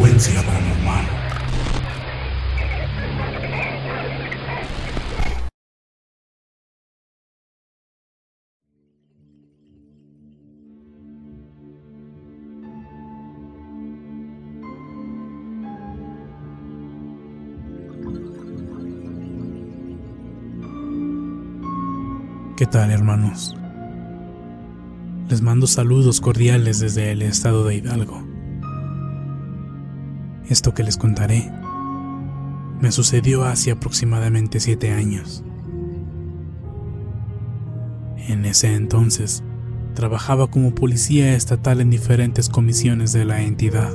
Frecuencia. ¿Qué tal hermanos? Les mando saludos cordiales desde el estado de Hidalgo. Esto que les contaré me sucedió hace aproximadamente siete años. En ese entonces, trabajaba como policía estatal en diferentes comisiones de la entidad.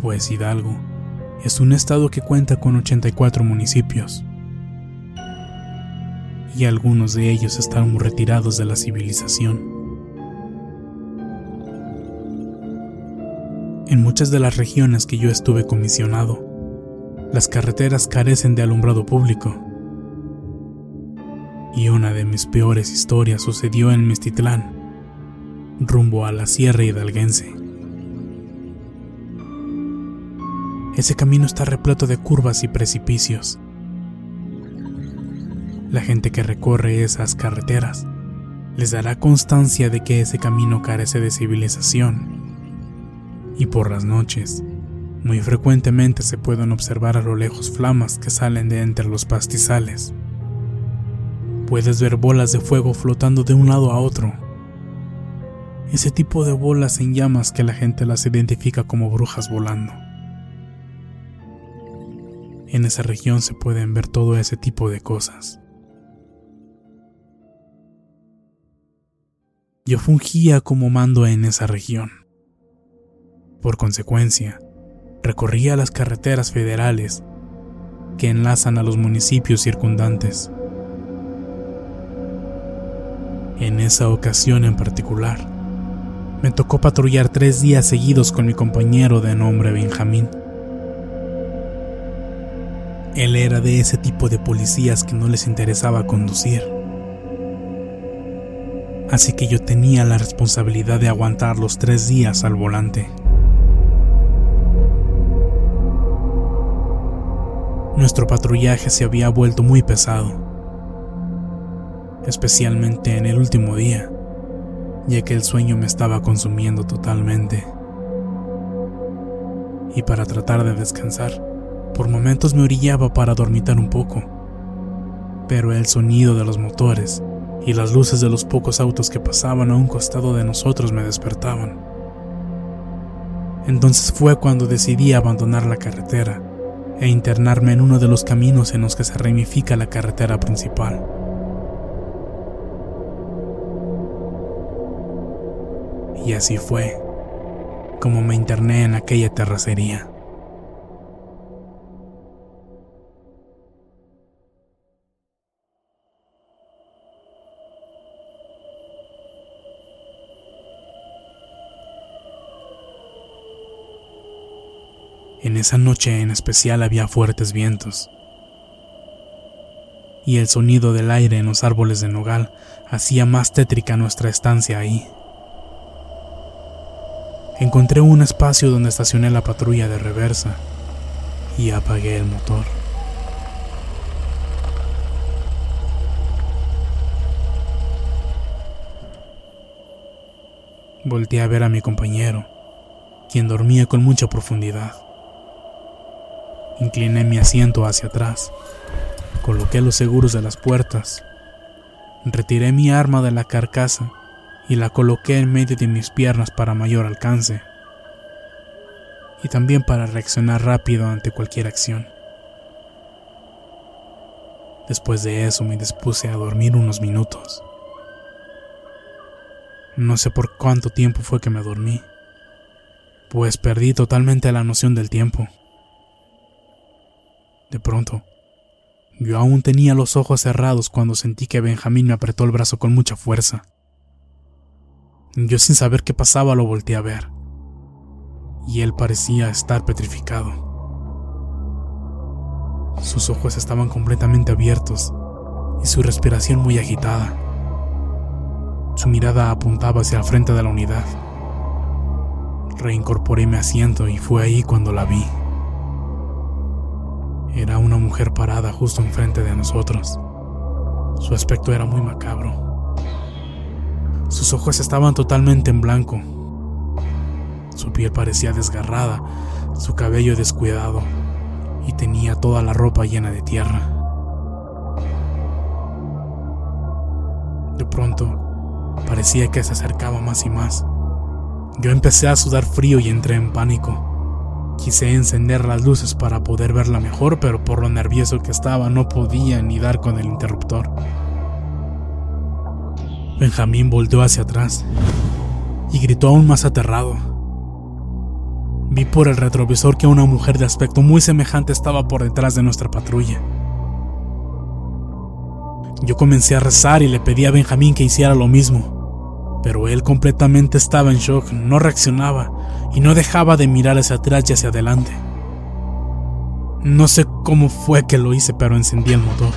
Pues Hidalgo es un estado que cuenta con 84 municipios y algunos de ellos están muy retirados de la civilización. En muchas de las regiones que yo estuve comisionado, las carreteras carecen de alumbrado público. Y una de mis peores historias sucedió en Mestitlán, rumbo a la Sierra Hidalguense. Ese camino está repleto de curvas y precipicios la gente que recorre esas carreteras les dará constancia de que ese camino carece de civilización. Y por las noches, muy frecuentemente se pueden observar a lo lejos flamas que salen de entre los pastizales. Puedes ver bolas de fuego flotando de un lado a otro. Ese tipo de bolas en llamas que la gente las identifica como brujas volando. En esa región se pueden ver todo ese tipo de cosas. yo fungía como mando en esa región. Por consecuencia, recorría las carreteras federales que enlazan a los municipios circundantes. En esa ocasión en particular, me tocó patrullar tres días seguidos con mi compañero de nombre Benjamín. Él era de ese tipo de policías que no les interesaba conducir así que yo tenía la responsabilidad de aguantar los tres días al volante. Nuestro patrullaje se había vuelto muy pesado, especialmente en el último día, ya que el sueño me estaba consumiendo totalmente. Y para tratar de descansar, por momentos me orillaba para dormitar un poco, pero el sonido de los motores y las luces de los pocos autos que pasaban a un costado de nosotros me despertaban. Entonces fue cuando decidí abandonar la carretera e internarme en uno de los caminos en los que se ramifica la carretera principal. Y así fue como me interné en aquella terracería. En esa noche en especial había fuertes vientos, y el sonido del aire en los árboles de nogal hacía más tétrica nuestra estancia ahí. Encontré un espacio donde estacioné la patrulla de reversa y apagué el motor. Volté a ver a mi compañero, quien dormía con mucha profundidad. Incliné mi asiento hacia atrás, coloqué los seguros de las puertas, retiré mi arma de la carcasa y la coloqué en medio de mis piernas para mayor alcance y también para reaccionar rápido ante cualquier acción. Después de eso me dispuse a dormir unos minutos. No sé por cuánto tiempo fue que me dormí, pues perdí totalmente la noción del tiempo. De pronto, yo aún tenía los ojos cerrados cuando sentí que Benjamín me apretó el brazo con mucha fuerza. Yo sin saber qué pasaba lo volteé a ver, y él parecía estar petrificado. Sus ojos estaban completamente abiertos y su respiración muy agitada. Su mirada apuntaba hacia el frente de la unidad. Reincorporé mi asiento y fue ahí cuando la vi. Era una mujer parada justo enfrente de nosotros. Su aspecto era muy macabro. Sus ojos estaban totalmente en blanco. Su piel parecía desgarrada, su cabello descuidado y tenía toda la ropa llena de tierra. De pronto, parecía que se acercaba más y más. Yo empecé a sudar frío y entré en pánico. Quise encender las luces para poder verla mejor, pero por lo nervioso que estaba no podía ni dar con el interruptor. Benjamín volteó hacia atrás y gritó aún más aterrado. Vi por el retrovisor que una mujer de aspecto muy semejante estaba por detrás de nuestra patrulla. Yo comencé a rezar y le pedí a Benjamín que hiciera lo mismo, pero él completamente estaba en shock, no reaccionaba y no dejaba de mirar hacia atrás y hacia adelante. No sé cómo fue que lo hice, pero encendí el motor.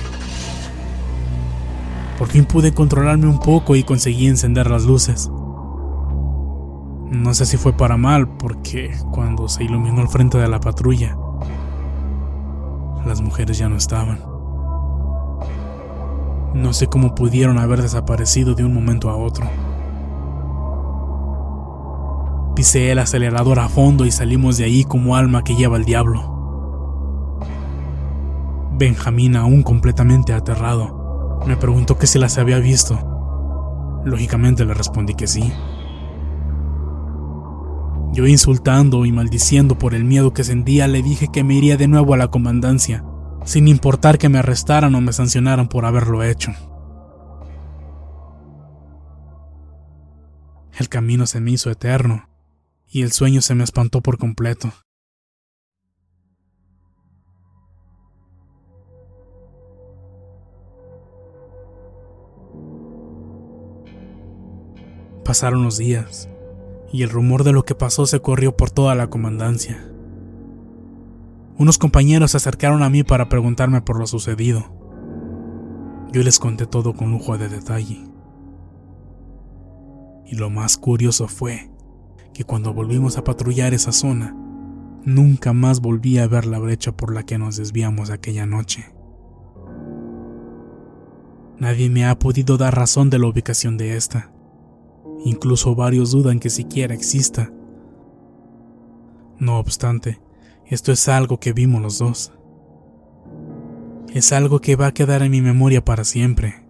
Por fin pude controlarme un poco y conseguí encender las luces. No sé si fue para mal, porque cuando se iluminó el frente de la patrulla, las mujeres ya no estaban. No sé cómo pudieron haber desaparecido de un momento a otro. Pisé el acelerador a fondo y salimos de ahí como alma que lleva el diablo. Benjamín, aún completamente aterrado, me preguntó que si las había visto. Lógicamente le respondí que sí. Yo insultando y maldiciendo por el miedo que sentía, le dije que me iría de nuevo a la comandancia, sin importar que me arrestaran o me sancionaran por haberlo hecho. El camino se me hizo eterno y el sueño se me espantó por completo. Pasaron los días, y el rumor de lo que pasó se corrió por toda la comandancia. Unos compañeros se acercaron a mí para preguntarme por lo sucedido. Yo les conté todo con lujo de detalle. Y lo más curioso fue que cuando volvimos a patrullar esa zona, nunca más volví a ver la brecha por la que nos desviamos aquella noche. Nadie me ha podido dar razón de la ubicación de esta. Incluso varios dudan que siquiera exista. No obstante, esto es algo que vimos los dos. Es algo que va a quedar en mi memoria para siempre,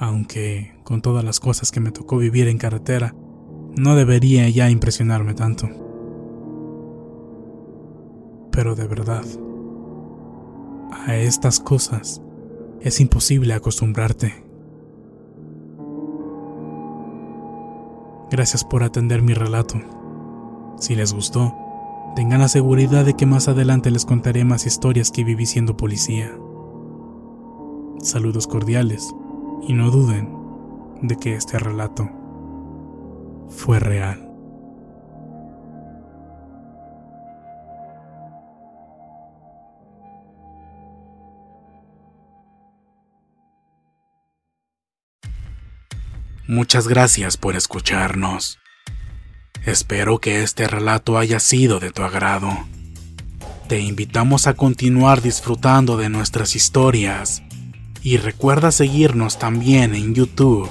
Aunque, con todas las cosas que me tocó vivir en carretera, no debería ya impresionarme tanto. Pero de verdad, a estas cosas es imposible acostumbrarte. Gracias por atender mi relato. Si les gustó, tengan la seguridad de que más adelante les contaré más historias que viví siendo policía. Saludos cordiales y no duden de que este relato fue real. Muchas gracias por escucharnos. Espero que este relato haya sido de tu agrado. Te invitamos a continuar disfrutando de nuestras historias y recuerda seguirnos también en YouTube